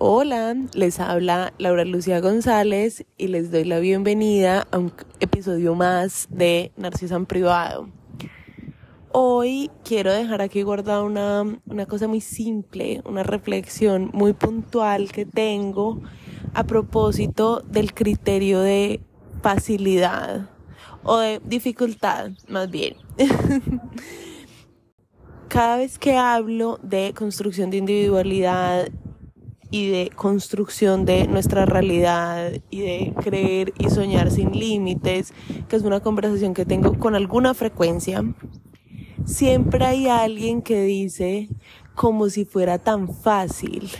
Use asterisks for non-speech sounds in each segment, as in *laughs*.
Hola, les habla Laura Lucía González y les doy la bienvenida a un episodio más de Narciso en Privado. Hoy quiero dejar aquí guardada una, una cosa muy simple, una reflexión muy puntual que tengo a propósito del criterio de facilidad o de dificultad, más bien. *laughs* Cada vez que hablo de construcción de individualidad y de construcción de nuestra realidad y de creer y soñar sin límites, que es una conversación que tengo con alguna frecuencia, siempre hay alguien que dice como si fuera tan fácil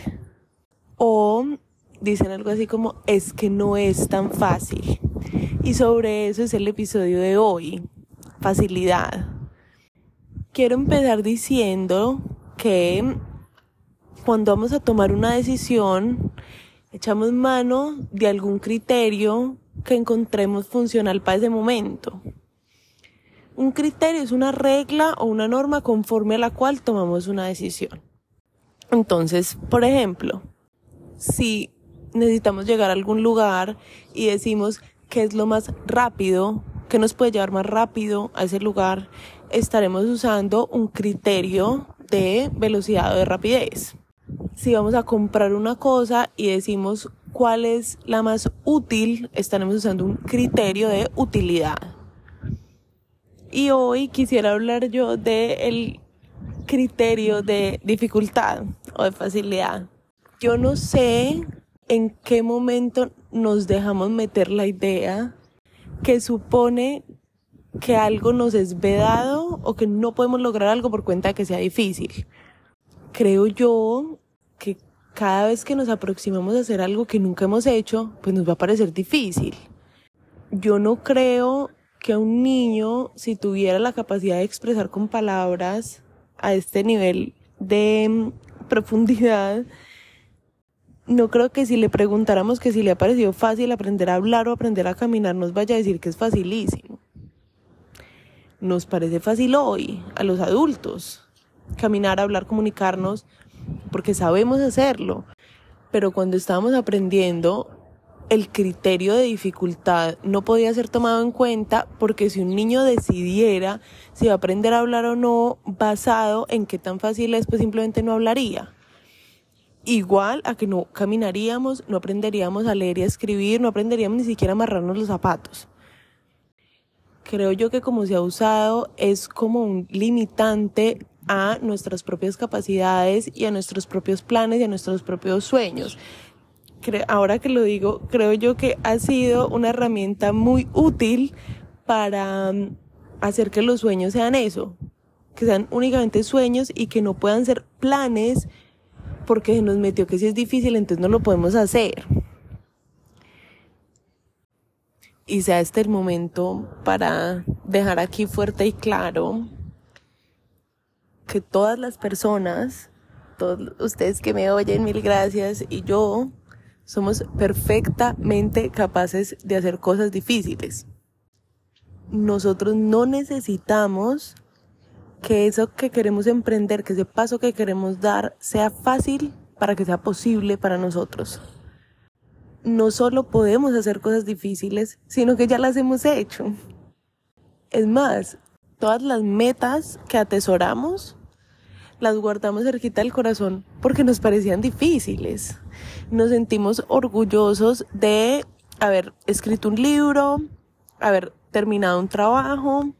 o dicen algo así como es que no es tan fácil. Y sobre eso es el episodio de hoy, facilidad. Quiero empezar diciendo que cuando vamos a tomar una decisión, echamos mano de algún criterio que encontremos funcional para ese momento. Un criterio es una regla o una norma conforme a la cual tomamos una decisión. Entonces, por ejemplo, si necesitamos llegar a algún lugar y decimos qué es lo más rápido, qué nos puede llevar más rápido a ese lugar, estaremos usando un criterio de velocidad o de rapidez si vamos a comprar una cosa y decimos cuál es la más útil, estaremos usando un criterio de utilidad. Y hoy quisiera hablar yo del criterio de dificultad o de facilidad. Yo no sé en qué momento nos dejamos meter la idea que supone que algo nos es vedado o que no podemos lograr algo por cuenta de que sea difícil. Creo yo cada vez que nos aproximamos a hacer algo que nunca hemos hecho, pues nos va a parecer difícil. Yo no creo que un niño, si tuviera la capacidad de expresar con palabras a este nivel de mm, profundidad, no creo que si le preguntáramos que si le ha parecido fácil aprender a hablar o aprender a caminar, nos vaya a decir que es facilísimo. Nos parece fácil hoy, a los adultos, caminar, hablar, comunicarnos, porque sabemos hacerlo. Pero cuando estábamos aprendiendo, el criterio de dificultad no podía ser tomado en cuenta porque si un niño decidiera si va a aprender a hablar o no basado en qué tan fácil es, pues simplemente no hablaría. Igual a que no caminaríamos, no aprenderíamos a leer y a escribir, no aprenderíamos ni siquiera a amarrarnos los zapatos. Creo yo que como se ha usado es como un limitante a nuestras propias capacidades y a nuestros propios planes y a nuestros propios sueños. Ahora que lo digo, creo yo que ha sido una herramienta muy útil para mm, hacer que los sueños sean eso, que sean únicamente sueños y que no puedan ser planes porque se nos metió que si es difícil entonces no lo podemos hacer. Y sea este el momento para dejar aquí fuerte y claro que todas las personas, todos ustedes que me oyen, mil gracias, y yo somos perfectamente capaces de hacer cosas difíciles. Nosotros no necesitamos que eso que queremos emprender, que ese paso que queremos dar sea fácil para que sea posible para nosotros. No solo podemos hacer cosas difíciles, sino que ya las hemos hecho. Es más, todas las metas que atesoramos las guardamos cerquita del corazón porque nos parecían difíciles. Nos sentimos orgullosos de haber escrito un libro, haber terminado un trabajo,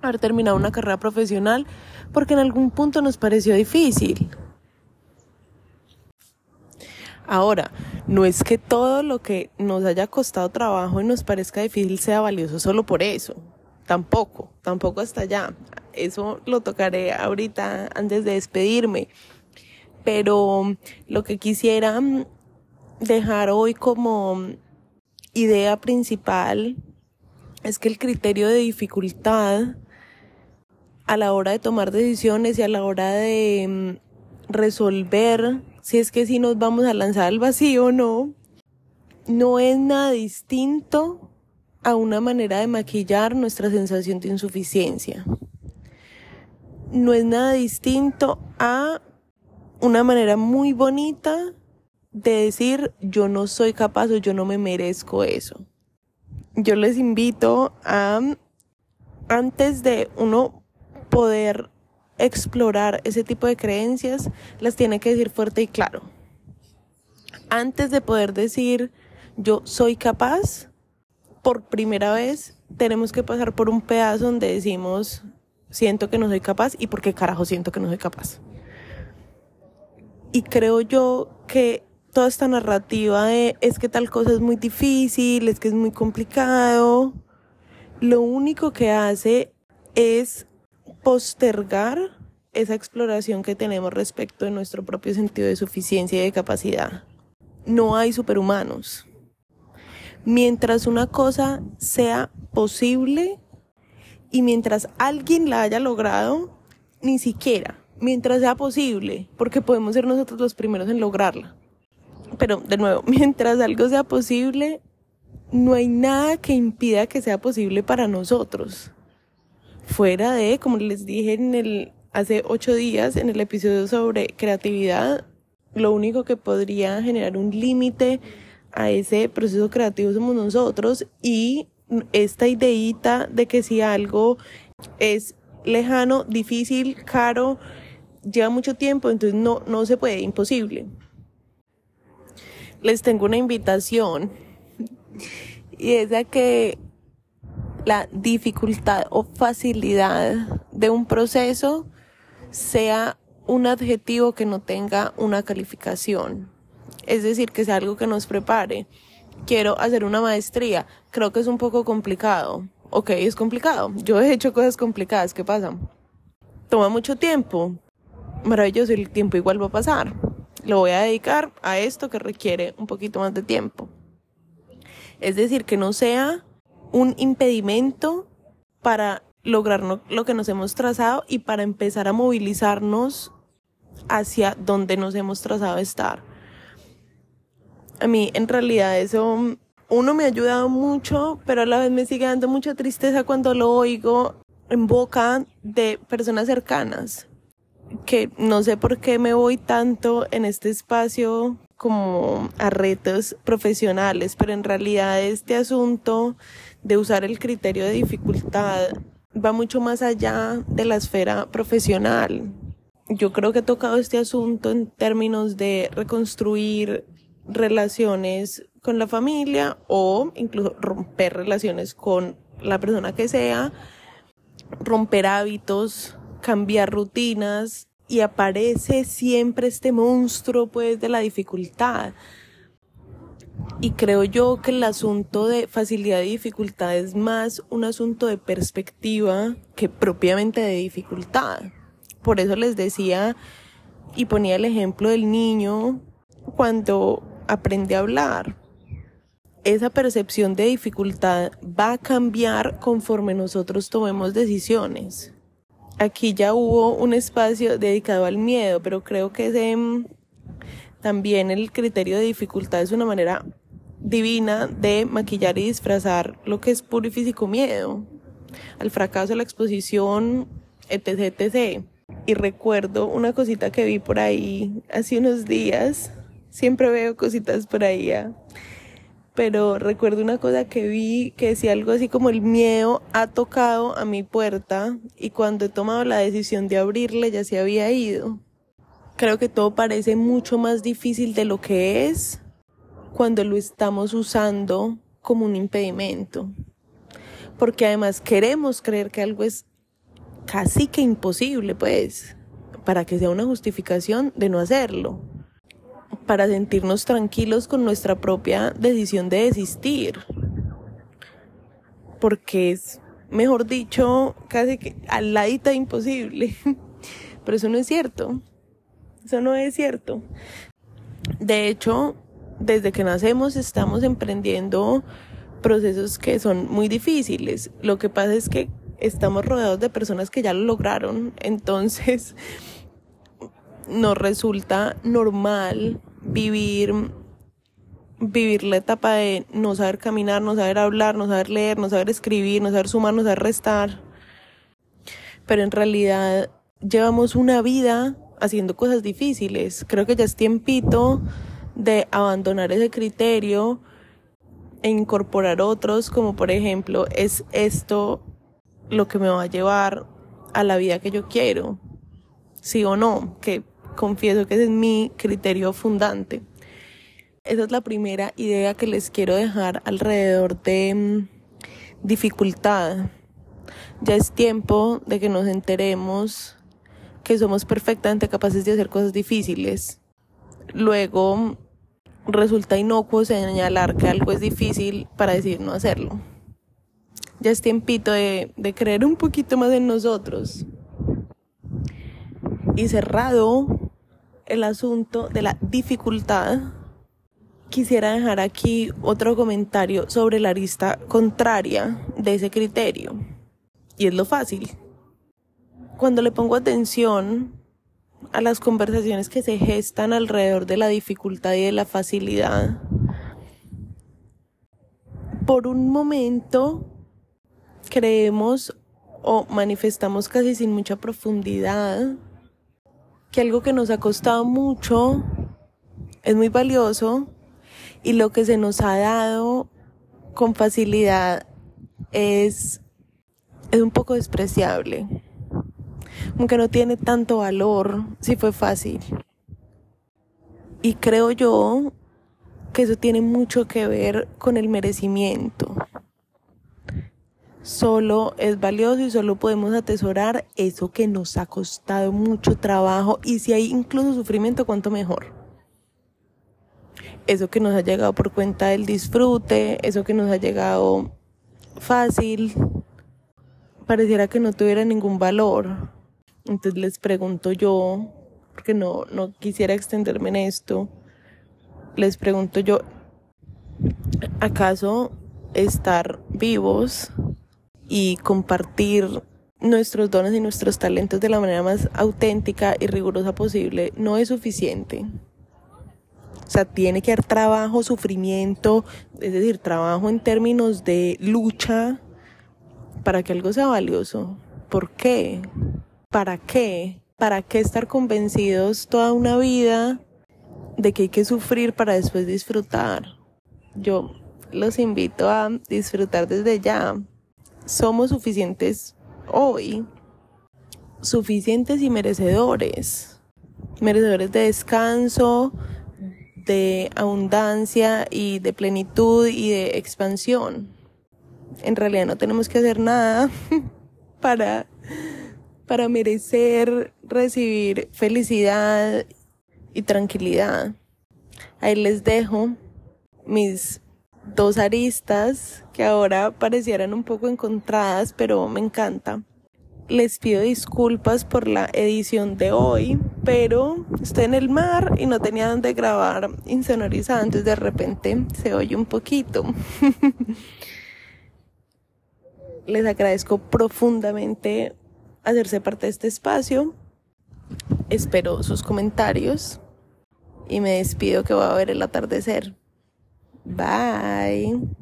haber terminado una carrera profesional, porque en algún punto nos pareció difícil. Ahora, no es que todo lo que nos haya costado trabajo y nos parezca difícil sea valioso solo por eso. Tampoco, tampoco hasta allá. Eso lo tocaré ahorita antes de despedirme. Pero lo que quisiera dejar hoy como idea principal es que el criterio de dificultad a la hora de tomar decisiones y a la hora de mm, resolver si es que si nos vamos a lanzar al vacío o no, no es nada distinto a una manera de maquillar nuestra sensación de insuficiencia. No es nada distinto a una manera muy bonita de decir yo no soy capaz o yo no me merezco eso. Yo les invito a, antes de uno poder explorar ese tipo de creencias, las tiene que decir fuerte y claro. Antes de poder decir yo soy capaz, por primera vez tenemos que pasar por un pedazo donde decimos siento que no soy capaz y por qué carajo siento que no soy capaz. Y creo yo que toda esta narrativa de es que tal cosa es muy difícil, es que es muy complicado, lo único que hace es postergar esa exploración que tenemos respecto de nuestro propio sentido de suficiencia y de capacidad. No hay superhumanos. Mientras una cosa sea posible y mientras alguien la haya logrado, ni siquiera, mientras sea posible, porque podemos ser nosotros los primeros en lograrla. Pero de nuevo, *laughs* mientras algo sea posible, no hay nada que impida que sea posible para nosotros. Fuera de, como les dije en el, hace ocho días en el episodio sobre creatividad, lo único que podría generar un límite a ese proceso creativo somos nosotros y esta ideita de que si algo es lejano, difícil, caro, lleva mucho tiempo, entonces no, no se puede, imposible. Les tengo una invitación y es a que la dificultad o facilidad de un proceso sea un adjetivo que no tenga una calificación. Es decir, que sea algo que nos prepare. Quiero hacer una maestría. Creo que es un poco complicado. Ok, es complicado. Yo he hecho cosas complicadas. ¿Qué pasa? Toma mucho tiempo. Maravilloso, el tiempo igual va a pasar. Lo voy a dedicar a esto que requiere un poquito más de tiempo. Es decir, que no sea un impedimento para lograr lo que nos hemos trazado y para empezar a movilizarnos hacia donde nos hemos trazado estar. A mí en realidad eso, uno me ha ayudado mucho, pero a la vez me sigue dando mucha tristeza cuando lo oigo en boca de personas cercanas, que no sé por qué me voy tanto en este espacio como a retos profesionales, pero en realidad este asunto de usar el criterio de dificultad va mucho más allá de la esfera profesional. Yo creo que he tocado este asunto en términos de reconstruir relaciones con la familia o incluso romper relaciones con la persona que sea, romper hábitos, cambiar rutinas y aparece siempre este monstruo pues de la dificultad y creo yo que el asunto de facilidad y dificultad es más un asunto de perspectiva que propiamente de dificultad. Por eso les decía y ponía el ejemplo del niño cuando aprende a hablar. Esa percepción de dificultad va a cambiar conforme nosotros tomemos decisiones. Aquí ya hubo un espacio dedicado al miedo, pero creo que ese también el criterio de dificultad es una manera divina de maquillar y disfrazar lo que es puro y físico miedo, al fracaso, la exposición, etc, etc. Y recuerdo una cosita que vi por ahí hace unos días, siempre veo cositas por ahí, ¿ah? pero recuerdo una cosa que vi que decía algo así como el miedo ha tocado a mi puerta y cuando he tomado la decisión de abrirle ya se había ido creo que todo parece mucho más difícil de lo que es cuando lo estamos usando como un impedimento. Porque además queremos creer que algo es casi que imposible, pues, para que sea una justificación de no hacerlo. Para sentirnos tranquilos con nuestra propia decisión de desistir. Porque es, mejor dicho, casi que al ladito imposible. *laughs* Pero eso no es cierto. Eso no es cierto. De hecho, desde que nacemos estamos emprendiendo procesos que son muy difíciles. Lo que pasa es que estamos rodeados de personas que ya lo lograron, *laughs* entonces nos resulta normal vivir vivir la etapa de no saber caminar, no saber hablar, no saber leer, no saber escribir, no saber sumar, no saber restar. Pero en realidad llevamos una vida haciendo cosas difíciles. Creo que ya es tiempito de abandonar ese criterio e incorporar otros, como por ejemplo, es esto lo que me va a llevar a la vida que yo quiero, sí o no, que confieso que ese es mi criterio fundante. Esa es la primera idea que les quiero dejar alrededor de mm, dificultad. Ya es tiempo de que nos enteremos que somos perfectamente capaces de hacer cosas difíciles. Luego resulta inocuo señalar que algo es difícil para decir no hacerlo. Ya es tiempito de, de creer un poquito más en nosotros. Y cerrado el asunto de la dificultad, quisiera dejar aquí otro comentario sobre la arista contraria de ese criterio. Y es lo fácil. Cuando le pongo atención a las conversaciones que se gestan alrededor de la dificultad y de la facilidad, por un momento creemos o manifestamos casi sin mucha profundidad que algo que nos ha costado mucho es muy valioso y lo que se nos ha dado con facilidad es, es un poco despreciable aunque no tiene tanto valor si fue fácil. Y creo yo que eso tiene mucho que ver con el merecimiento. Solo es valioso y solo podemos atesorar eso que nos ha costado mucho trabajo y si hay incluso sufrimiento, cuanto mejor. Eso que nos ha llegado por cuenta del disfrute, eso que nos ha llegado fácil, pareciera que no tuviera ningún valor. Entonces les pregunto yo, porque no, no quisiera extenderme en esto, les pregunto yo, ¿acaso estar vivos y compartir nuestros dones y nuestros talentos de la manera más auténtica y rigurosa posible no es suficiente? O sea, tiene que haber trabajo, sufrimiento, es decir, trabajo en términos de lucha para que algo sea valioso. ¿Por qué? ¿para qué? ¿Para qué estar convencidos toda una vida de que hay que sufrir para después disfrutar? Yo los invito a disfrutar desde ya. Somos suficientes hoy, suficientes y merecedores. Merecedores de descanso, de abundancia y de plenitud y de expansión. En realidad no tenemos que hacer nada *laughs* para para merecer recibir felicidad y tranquilidad. Ahí les dejo mis dos aristas que ahora parecieran un poco encontradas, pero me encanta. Les pido disculpas por la edición de hoy, pero estoy en el mar y no tenía dónde grabar insonorizado, entonces de repente se oye un poquito. *laughs* Les agradezco profundamente hacerse parte de este espacio. Espero sus comentarios y me despido que va a ver el atardecer. Bye.